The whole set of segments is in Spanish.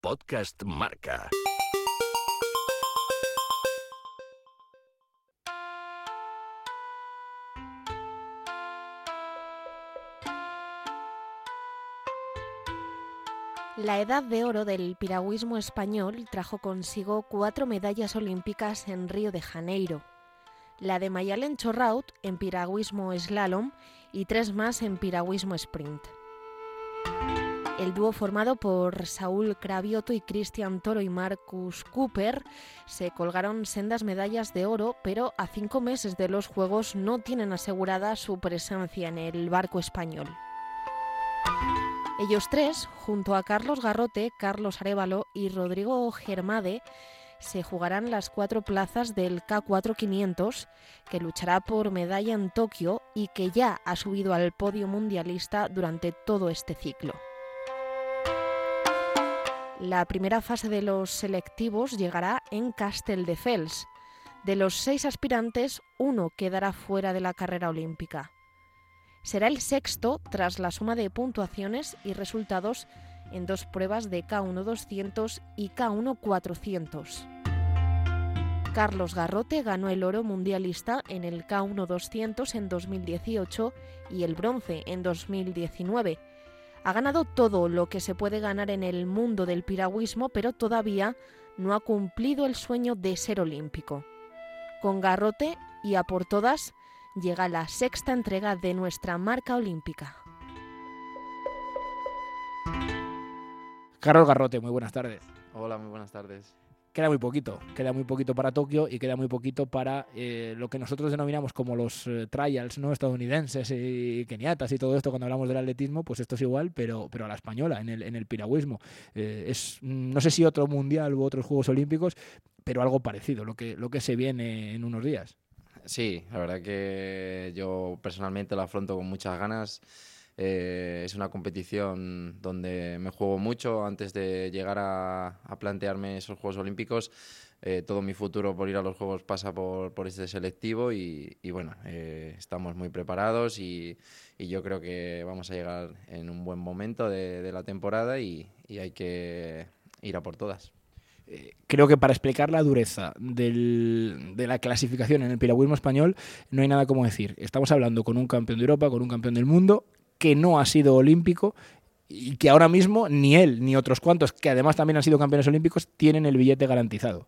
Podcast Marca. La edad de oro del piragüismo español trajo consigo cuatro medallas olímpicas en Río de Janeiro, la de Mayalen Chorraut en piragüismo slalom y tres más en piragüismo sprint. El dúo formado por Saúl Cravioto y Cristian Toro y Marcus Cooper se colgaron sendas medallas de oro, pero a cinco meses de los Juegos no tienen asegurada su presencia en el barco español. Ellos tres, junto a Carlos Garrote, Carlos Arevalo y Rodrigo Germade, se jugarán las cuatro plazas del K4 que luchará por medalla en Tokio y que ya ha subido al podio mundialista durante todo este ciclo. La primera fase de los selectivos llegará en Casteldefels. De los seis aspirantes, uno quedará fuera de la carrera olímpica. Será el sexto tras la suma de puntuaciones y resultados en dos pruebas de K1 200 y K1 400. Carlos Garrote ganó el oro mundialista en el K1 200 en 2018 y el bronce en 2019 ha ganado todo lo que se puede ganar en el mundo del piragüismo, pero todavía no ha cumplido el sueño de ser olímpico. Con garrote y a por todas llega la sexta entrega de nuestra marca olímpica. Carlos Garrote, muy buenas tardes. Hola, muy buenas tardes queda muy poquito, queda muy poquito para Tokio y queda muy poquito para eh, lo que nosotros denominamos como los eh, trials no estadounidenses y keniatas y todo esto cuando hablamos del atletismo, pues esto es igual, pero, pero a la española, en el, en el piragüismo. Eh, es, mm, no sé si otro mundial u otros Juegos Olímpicos, pero algo parecido, lo que, lo que se viene en unos días. Sí, la verdad que yo personalmente lo afronto con muchas ganas. Eh, es una competición donde me juego mucho antes de llegar a, plantearme esos Juegos Olímpicos. Eh, todo mi futuro por ir a los Juegos pasa por, por este selectivo y, bueno, eh, estamos muy preparados y, yo creo que vamos a llegar en un buen momento de, la temporada y, hay que ir a por todas creo que para explicar la dureza de la clasificación en el piragüismo español no hay nada como decir. Estamos hablando con un campeón de Europa, con un campeón del mundo que no ha sido olímpico y que ahora mismo ni él ni otros cuantos, que además también han sido campeones olímpicos, tienen el billete garantizado.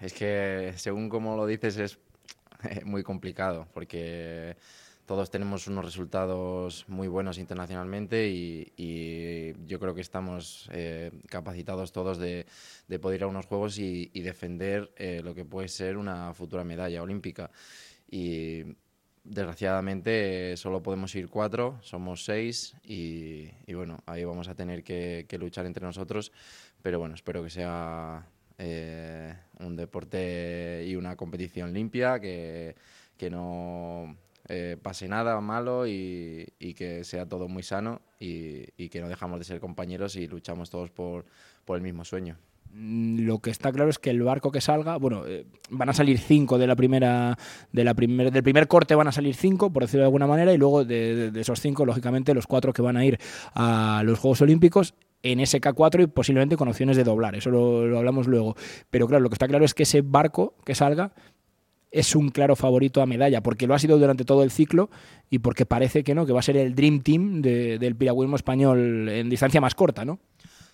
Es que, según como lo dices, es muy complicado, porque todos tenemos unos resultados muy buenos internacionalmente y, yo creo que estamos eh, capacitados todos de, poder ir a unos Juegos y, defender eh, lo que puede ser una futura medalla olímpica. Y desgraciadamente solo podemos ir cuatro, somos seis y, bueno, ahí vamos a tener que, luchar entre nosotros, pero bueno, espero que sea eh, un deporte y una competición limpia, que, no eh, pase nada malo y, que sea todo muy sano y, que no dejamos de ser compañeros y luchamos todos por el mismo sueño. Mm, lo que está claro es que el barco que salga, bueno, eh, van a salir cinco de la primera, de la primer, del primer corte van a salir cinco, por decirlo de alguna manera, y luego de, esos cinco, lógicamente, los cuatro que van a ir a los Juegos Olímpicos en sk 4 y posiblemente con opciones de doblar, eso lo, hablamos luego. Pero claro, lo que está claro es que ese barco que salga es un claro favorito a medalla, porque lo ha sido durante todo el ciclo y porque parece que no, que va a ser el Dream Team del piragüismo español en distancia más corta, ¿no?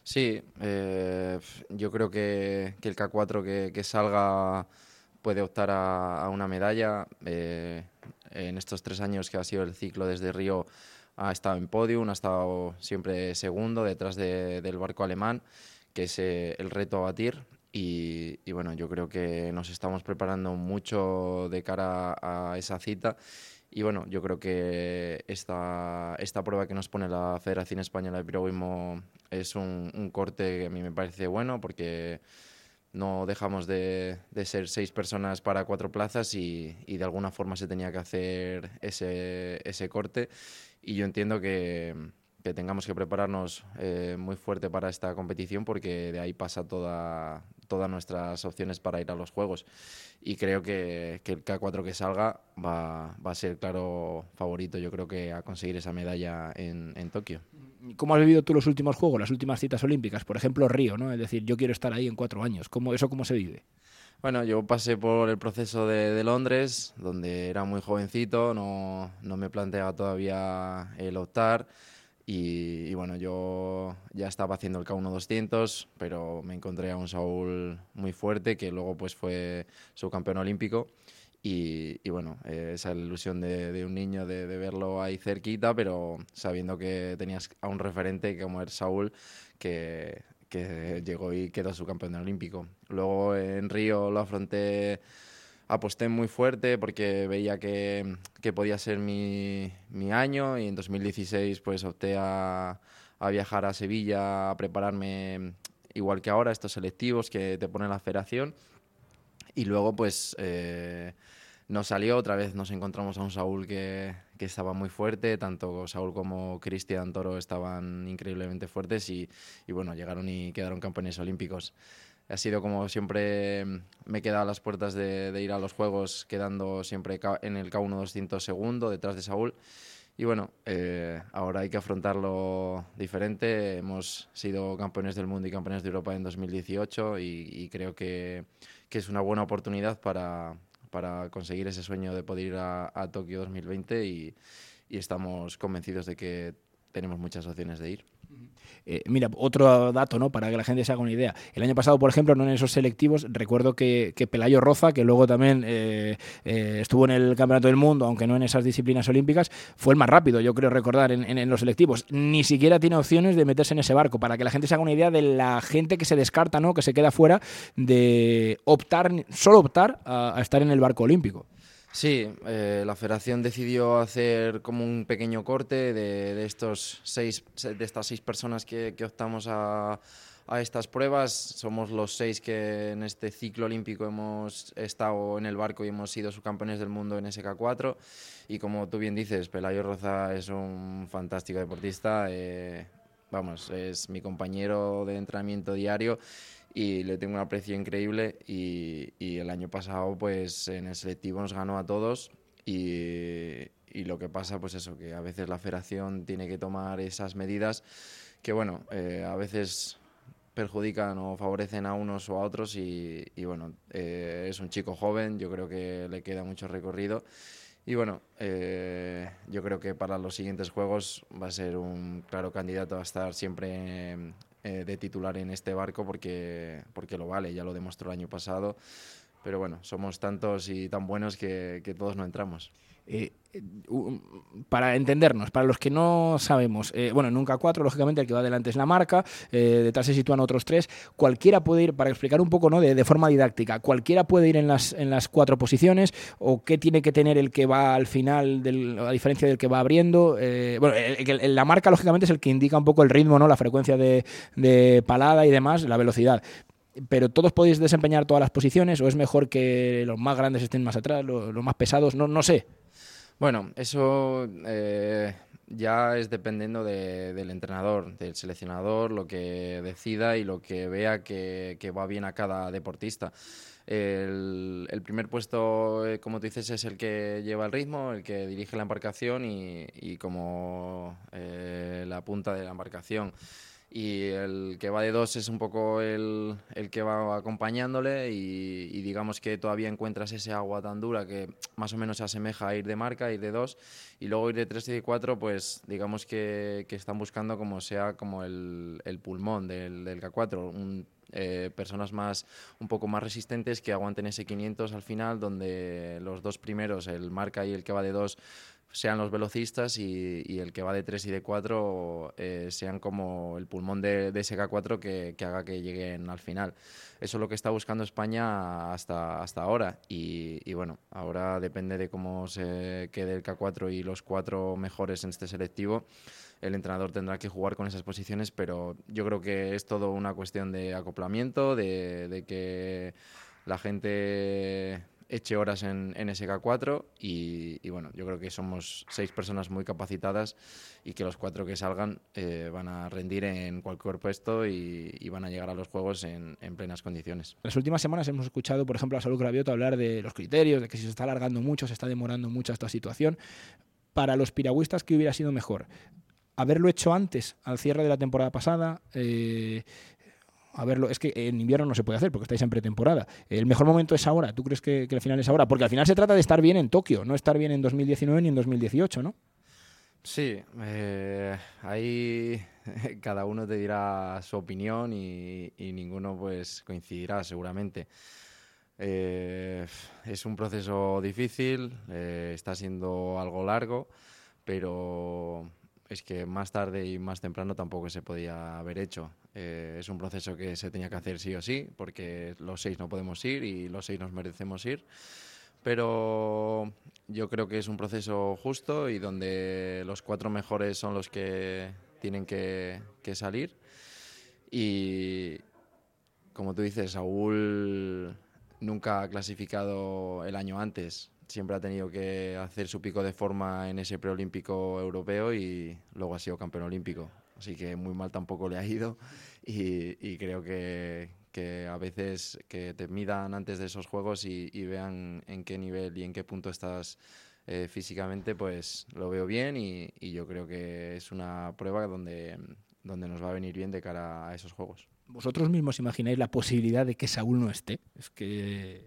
Sí, eh, yo creo que, el K4 que, salga puede optar a, una medalla. Eh, en estos tres años que ha sido el ciclo desde Río ha estado en podium, ha estado siempre segundo detrás del barco alemán, que es eh, el reto a batir. Y, y, bueno, yo creo que nos estamos preparando mucho de cara a esa cita y bueno, yo creo que esta, esta prueba que nos pone la Federación Española de Piragüismo es un, corte que a mí me parece bueno porque no dejamos de, ser seis personas para cuatro plazas y, de alguna forma se tenía que hacer ese, ese corte. Y yo entiendo que, tengamos que prepararnos eh, muy fuerte para esta competición porque de ahí pasa toda, todas nuestras opciones para ir a los Juegos. Y creo que, el K4 que salga va, va, a ser claro favorito, yo creo que a conseguir esa medalla en, en Tokio. ¿Cómo has vivido tú los últimos Juegos, las últimas citas olímpicas? Por ejemplo, Río, ¿no? Es decir, yo quiero estar ahí en cuatro años. ¿Cómo, ¿Eso cómo se vive? Bueno, yo pasé por el proceso de, Londres, donde era muy jovencito, no, no, me planteaba todavía el optar. Y, bueno, yo ya estaba haciendo el K1 200, pero me encontré a un Saúl muy fuerte, que luego pues fue subcampeón olímpico. Y, bueno, eh, esa ilusión de, un niño de, de, verlo ahí cerquita, pero sabiendo que tenías a un referente como era Saúl, que que llegó y quedó su campeón olímpico. Luego en Río lo afronté, aposté muy fuerte porque veía que, que podía ser mi, mi, año y en 2016 pues opté a, a, viajar a Sevilla a prepararme igual que ahora estos selectivos que te pone la federación y luego pues... Eh, nos salió otra vez, nos encontramos a un Saúl que, que estaba muy fuerte, tanto Saúl como Cristian Toro estaban increíblemente fuertes y, y, bueno, llegaron y quedaron campeones olímpicos. Ha sido como siempre, me he quedado a las puertas de, de ir a los Juegos, quedando siempre en el K1 200 segundo, detrás de Saúl. Y bueno, eh, ahora hay que afrontarlo diferente. Hemos sido campeones del mundo y campeones de Europa en 2018 y, y creo que, que, es una buena oportunidad para, para conseguir ese sueño de poder ir a, Tokio 2020 y, estamos convencidos de que tenemos muchas opciones de ir. Eh, mira, otro dato, ¿no? Para que la gente se haga una idea. El año pasado, por ejemplo, no en esos selectivos, recuerdo que, Pelayo Roza, que luego también eh, eh, estuvo en el Campeonato del Mundo, aunque no en esas disciplinas olímpicas, fue el más rápido, yo creo recordar, en, los selectivos. Ni siquiera tiene opciones de meterse en ese barco, para que la gente se haga una idea de la gente que se descarta, ¿no? Que se queda fuera de optar, solo optar a estar en el barco olímpico. Sí, eh, la federación decidió hacer como un pequeño corte de, estos seis, de estas seis personas que, optamos a, estas pruebas. Somos los seis que en este ciclo olímpico hemos estado en el barco y hemos sido subcampeones del mundo en SK4. Y como tú bien dices, Pelayo Roza es un fantástico deportista. Eh, vamos, es mi compañero de entrenamiento diario y le tengo un aprecio increíble y, y, el año pasado pues en el selectivo nos ganó a todos y, y, lo que pasa pues eso, que a veces la federación tiene que tomar esas medidas que bueno, eh, a veces perjudican o favorecen a unos o a otros y, y bueno, eh, es un chico joven, yo creo que le queda mucho recorrido y bueno, eh, yo creo que para los siguientes juegos va a ser un claro candidato a estar siempre eh, de titular en este barco porque, porque lo vale, ya lo demostró el año pasado. Pero bueno, somos tantos y tan buenos que, que todos no entramos. Eh, para entendernos, para los que no sabemos, eh, bueno, nunca cuatro, lógicamente el que va adelante es la marca, eh, detrás se sitúan otros tres, cualquiera puede ir, para explicar un poco ¿no? de, forma didáctica, cualquiera puede ir en las, en las cuatro posiciones o qué tiene que tener el que va al final, a diferencia del que va abriendo. bueno, la marca lógicamente es el que indica un poco el ritmo, ¿no? la frecuencia de, de palada y demás, la velocidad pero todos podéis desempeñar todas las posiciones o es mejor que los más grandes estén más atrás, los, los más pesados, no, no sé. Bueno, eso eh, ya es dependiendo del entrenador, del seleccionador, lo que decida y lo que vea que, va bien a cada deportista. El, primer puesto, eh, como tú dices, es el que lleva el ritmo, el que dirige la embarcación y, como eh, la punta de la embarcación y el que va de dos es un poco el, el que va acompañándole y, digamos que todavía encuentras ese agua tan dura que más o menos se asemeja a ir de marca, ir de dos y luego ir de tres y de cuatro pues digamos que, que están buscando como sea como el, el pulmón del, del K4, eh, personas más un poco más resistentes que aguanten ese 500 al final donde los dos primeros, el marca y el que va de dos sean los velocistas y, el que va de 3 y de 4 eh, sean como el pulmón de, de ese K4 que, haga que lleguen al final. Eso es lo que está buscando España hasta, hasta ahora y, bueno, ahora depende de cómo se quede el K4 y los cuatro mejores en este selectivo. El entrenador tendrá que jugar con esas posiciones, pero yo creo que es todo una cuestión de acoplamiento, de que la gente eche horas en, en SK4 y, y, bueno, yo creo que somos seis personas muy capacitadas y que los cuatro que salgan eh, van a rendir en cualquier puesto y, y van a llegar a los Juegos en, en, plenas condiciones. Las últimas semanas hemos escuchado, por ejemplo, a Salud Gravioto hablar de los criterios, de que si se está alargando mucho, se está demorando mucho esta situación. Para los piragüistas, ¿qué hubiera sido mejor? haberlo hecho antes, al cierre de la temporada pasada, eh, a verlo. Es que en invierno no se puede hacer porque estáis en pretemporada. El mejor momento es ahora. ¿Tú crees que, que el final es ahora? Porque al final se trata de estar bien en Tokio, no estar bien en 2019 ni en 2018, ¿no? Sí, eh, ahí cada uno te dirá su opinión y, y ninguno pues coincidirá seguramente. Eh, es un proceso difícil, eh, está siendo algo largo, pero es que más tarde y más temprano tampoco se podía haber hecho. Eh, es un proceso que se tenía que hacer sí o sí, porque los seis no podemos ir y los seis nos merecemos ir. Pero yo creo que es un proceso justo y donde los cuatro mejores son los que tienen que, que salir. Y como tú dices, Saúl nunca ha clasificado el año antes siempre ha tenido que hacer su pico de forma en ese preolímpico europeo y luego ha sido campeón olímpico. Así que muy mal tampoco le ha ido y, creo que, a veces que te midan antes de esos juegos y, y vean en qué nivel y en qué punto estás eh, físicamente, pues lo veo bien y, y, yo creo que es una prueba donde, donde nos va a venir bien de cara a esos juegos. ¿Vosotros mismos imagináis la posibilidad de que Saúl no esté? Es que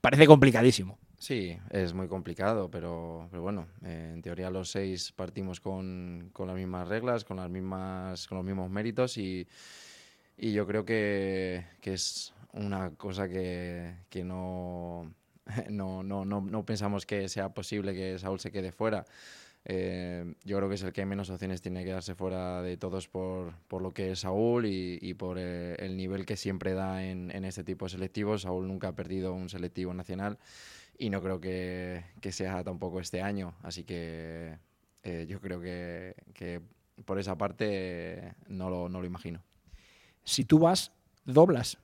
parece complicadísimo. Sí, es muy complicado, pero, pero bueno, eh, en teoría los seis partimos con, con, las mismas reglas, con, las mismas, con los mismos méritos y, y yo creo que, que, es una cosa que, que no, no, no, no, no pensamos que sea posible que Saúl se quede fuera. Eh, yo creo que es el que menos opciones tiene que darse fuera de todos por, por lo que es Saúl y, y por eh, el nivel que siempre da en, en este tipo de selectivos. Saúl nunca ha perdido un selectivo nacional y no creo que, que sea tampoco este año. Así que eh, yo creo que, que, por esa parte no lo, no lo imagino. Si tú vas, doblas.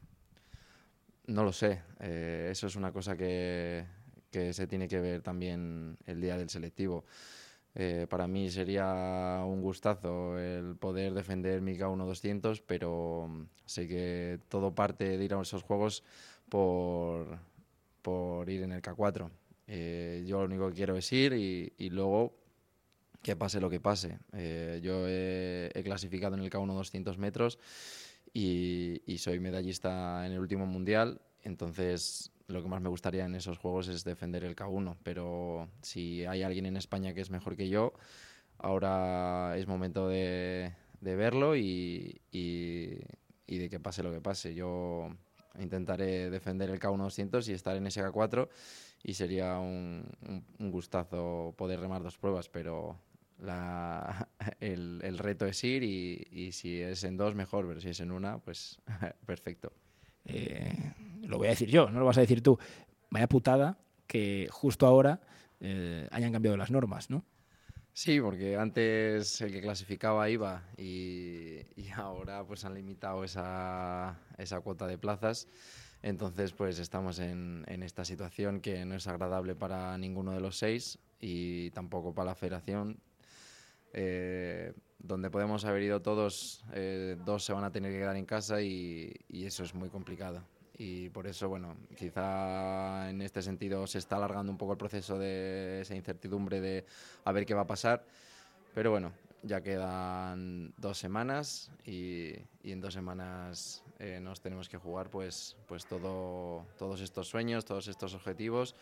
No lo sé. Eh, eso es una cosa que, que, se tiene que ver también el día del selectivo. Eh, para mí sería un gustazo el poder defender mi K1 200, pero sé que todo parte de ir a esos juegos por, por ir en el K4. Eh, yo lo único que quiero es ir y, y luego que pase lo que pase. Eh, yo he, he, clasificado en el K1 200 metros y, y, soy medallista en el último mundial, entonces lo que más me gustaría en esos juegos es defender el K1, pero si hay alguien en España que es mejor que yo, ahora es momento de, de verlo y, y, y de que pase lo que pase. Yo intentaré defender el K1 200 y estar en ese K4 y sería un, un, gustazo poder remar dos pruebas, pero la, el, reto es ir y, y, si es en dos mejor, pero si es en una, pues perfecto. Eh, lo voy a decir yo, no lo vas a decir tú. Vaya putada que justo ahora eh, hayan cambiado las normas, ¿no? Sí, porque antes el que clasificaba iba y, ahora pues han limitado esa, esa, cuota de plazas. Entonces pues estamos en, en, esta situación que no es agradable para ninguno de los seis y tampoco para la federación. Eh, donde podemos haber ido todos, eh, dos se van a tener que quedar en casa y eso es muy complicado y por eso, bueno, quizá en este sentido se está alargando un poco el proceso de esa incertidumbre de a ver qué va a pasar, pero bueno, ya quedan dos semanas y, y en dos semanas eh, nos tenemos que jugar pues, pues todo, todos estos sueños, todos estos objetivos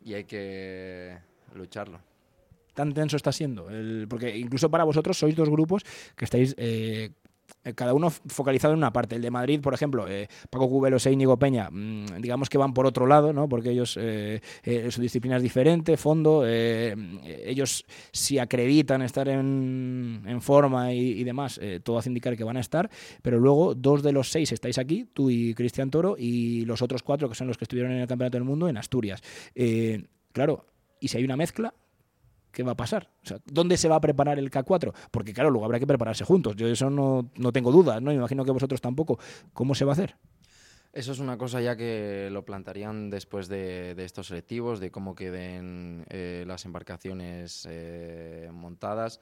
y hay que lucharlo tan tenso está siendo? El, porque incluso para vosotros sois dos grupos que estáis eh, cada uno focalizado en una parte. El de Madrid, por ejemplo, eh, Paco Cubelos e Íñigo Peña, mmm, digamos que van por otro lado, ¿no? porque ellos, eh, eh su disciplina es diferente, fondo, eh, ellos si acreditan estar en, en forma y, y demás, eh, todo hace indicar que van a estar, pero luego dos de los seis estáis aquí, tú y Cristian Toro, y los otros cuatro, que son los que estuvieron en el Campeonato del Mundo, en Asturias. claro, y si hay una mezcla, qué va a pasar. O sea, ¿dónde se va a preparar el K4? Porque claro, luego habrá que prepararse juntos. Yo eso no, no tengo dudas, ¿no? Me imagino que vosotros tampoco. ¿Cómo se va a hacer? Eso es una cosa ya que lo plantarían después de, estos selectivos, de cómo queden eh, las embarcaciones eh, montadas.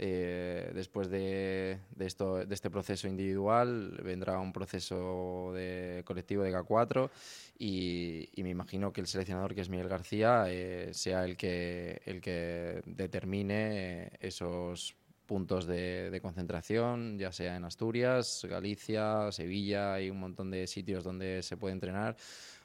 Eh, después de, este proceso individual vendrá un proceso colectivo de K4 y, me imagino que el seleccionador, que es Miguel García, sea el que, el que determine esos puntos de, concentración, ya sea en Asturias, Galicia, Sevilla, y un montón de sitios donde se puede entrenar.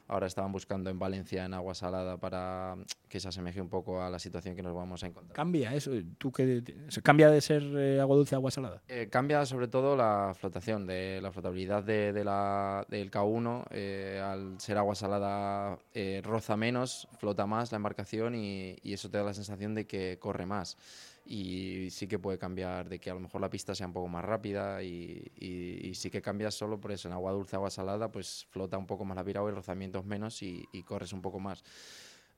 Ahora estaban buscando en Valencia en agua salada para que se asemeje un poco a la situación que nos vamos a encontrar. ¿Cambia eso? ¿Tú que ¿Cambia de ser eh, agua dulce a agua salada? Eh, cambia sobre todo la flotación, de la flotabilidad de, la, del K1. Eh, al ser agua salada roza menos, flota más la embarcación y, y eso te da la sensación de que corre más y sí que puede cambiar de que a lo mejor la pista sea un poco más rápida y, y, sí que cambias solo por eso, en agua dulce, agua salada, pues flota un poco más la piragua y rozamientos menos y, corres un poco más.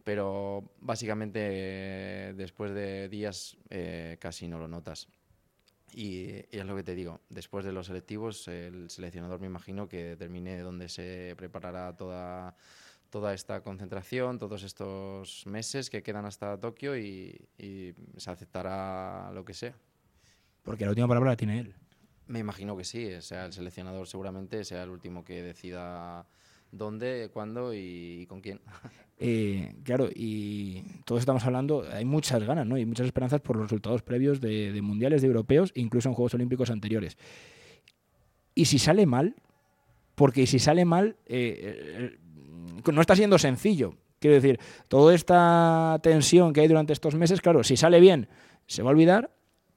Pero básicamente después de días eh, casi no lo notas. Y, y, es lo que te digo, después de los selectivos, el seleccionador me imagino que determine dónde se preparará toda toda esta concentración, todos estos meses que quedan hasta Tokio y, se aceptará lo que sea. Porque la última palabra la tiene él. Me imagino que sí, o sea, el seleccionador seguramente sea el último que decida dónde, cuándo y, con quién. Eh, claro, y todos estamos hablando, hay muchas ganas, ¿no? Y muchas esperanzas por los resultados previos de, mundiales, de europeos, incluso en Juegos Olímpicos anteriores. Y si sale mal, porque si sale mal, eh, no está siendo sencillo. Quiero decir, toda esta tensión que hay durante estos meses, claro, si sale bien, se va a olvidar,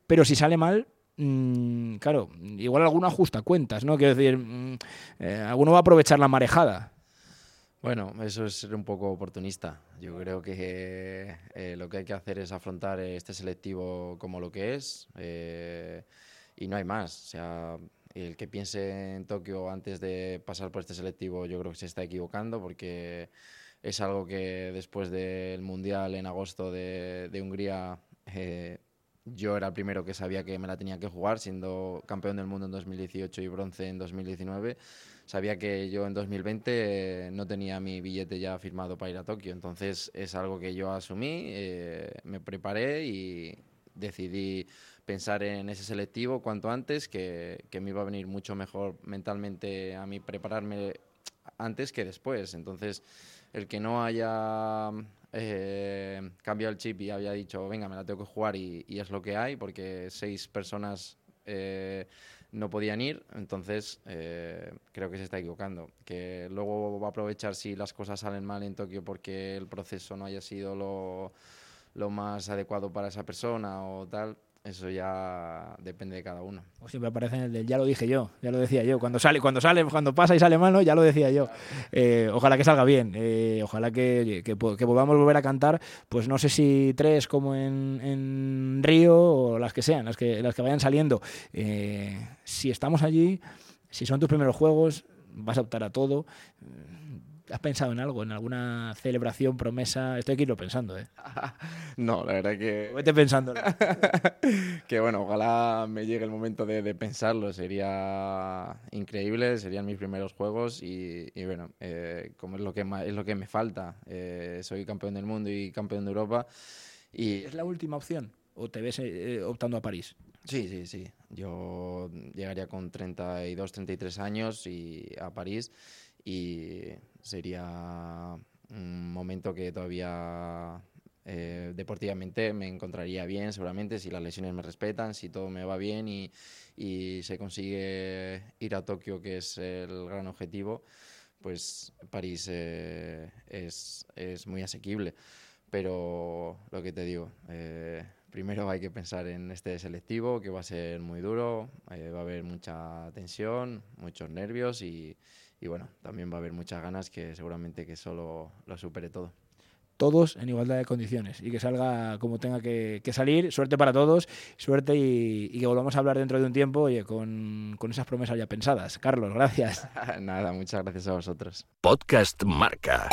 pero si sale mal, mm, claro, igual alguno ajusta cuentas, ¿no? Quiero decir, mm, eh, alguno va a aprovechar la marejada. Bueno, eso es ser un poco oportunista. Yo creo que eh, lo que hay que hacer es afrontar este selectivo como lo que es eh, y no hay más. O sea, el que piense en Tokio antes de pasar por este selectivo yo creo que se está equivocando porque es algo que después del Mundial en agosto de, Hungría eh, yo era el primero que sabía que me la tenía que jugar, siendo campeón del mundo en 2018 y bronce en 2019. Sabía que yo en 2020 eh, no tenía mi billete ya firmado para ir a Tokio, entonces es algo que yo asumí, eh, me preparé y decidí pensar en ese selectivo cuanto antes, que, que, me iba a venir mucho mejor mentalmente a mí prepararme antes que después. Entonces, el que no haya eh, cambiado el chip y había dicho, venga, me la tengo que jugar y, es lo que hay, porque seis personas eh, no podían ir, entonces eh, creo que se está equivocando. Que luego va a aprovechar si las cosas salen mal en Tokio porque el proceso no haya sido lo, lo más adecuado para esa persona o tal eso ya depende de cada uno. O siempre aparece en el del ya lo dije yo, ya lo decía yo. Cuando sale, cuando sale, cuando pasa y sale malo, ya lo decía yo. Eh, ojalá que salga bien, eh, ojalá que, que, podamos volver a cantar, pues no sé si tres como en, en Río o las que sean, las que, las que vayan saliendo. Eh, si estamos allí, si son tus primeros juegos, vas a optar a todo. ¿Has pensado en algo? ¿En alguna celebración, promesa? Estoy aquí lo pensando, ¿eh? no, la verdad que... Vete pensando. que bueno, ojalá me llegue el momento de, pensarlo. Sería increíble, serían mis primeros juegos y, bueno, eh, como es lo que, es lo que me falta. Eh, soy campeón del mundo y campeón de Europa. Y... ¿Es la última opción? ¿O te ves eh, optando a París? Sí, sí, sí. Yo llegaría con 32, 33 años y a París y sería un momento que todavía eh, deportivamente me encontraría bien, seguramente, si las lesiones me respetan, si todo me va bien y, y se consigue ir a Tokio, que es el gran objetivo, pues París eh, es, es, muy asequible. Pero lo que te digo, eh, primero hay que pensar en este selectivo, que va a ser muy duro, va a haber mucha tensión, muchos nervios y, y bueno, también va a haber muchas ganas que seguramente que solo lo supere todo todos en igualdad de condiciones y que salga como tenga que, salir. Suerte para todos, suerte y, que volvamos a hablar dentro de un tiempo oye, con, con esas promesas ya pensadas. Carlos, gracias. Nada, muchas gracias a vosotros. Podcast Marca.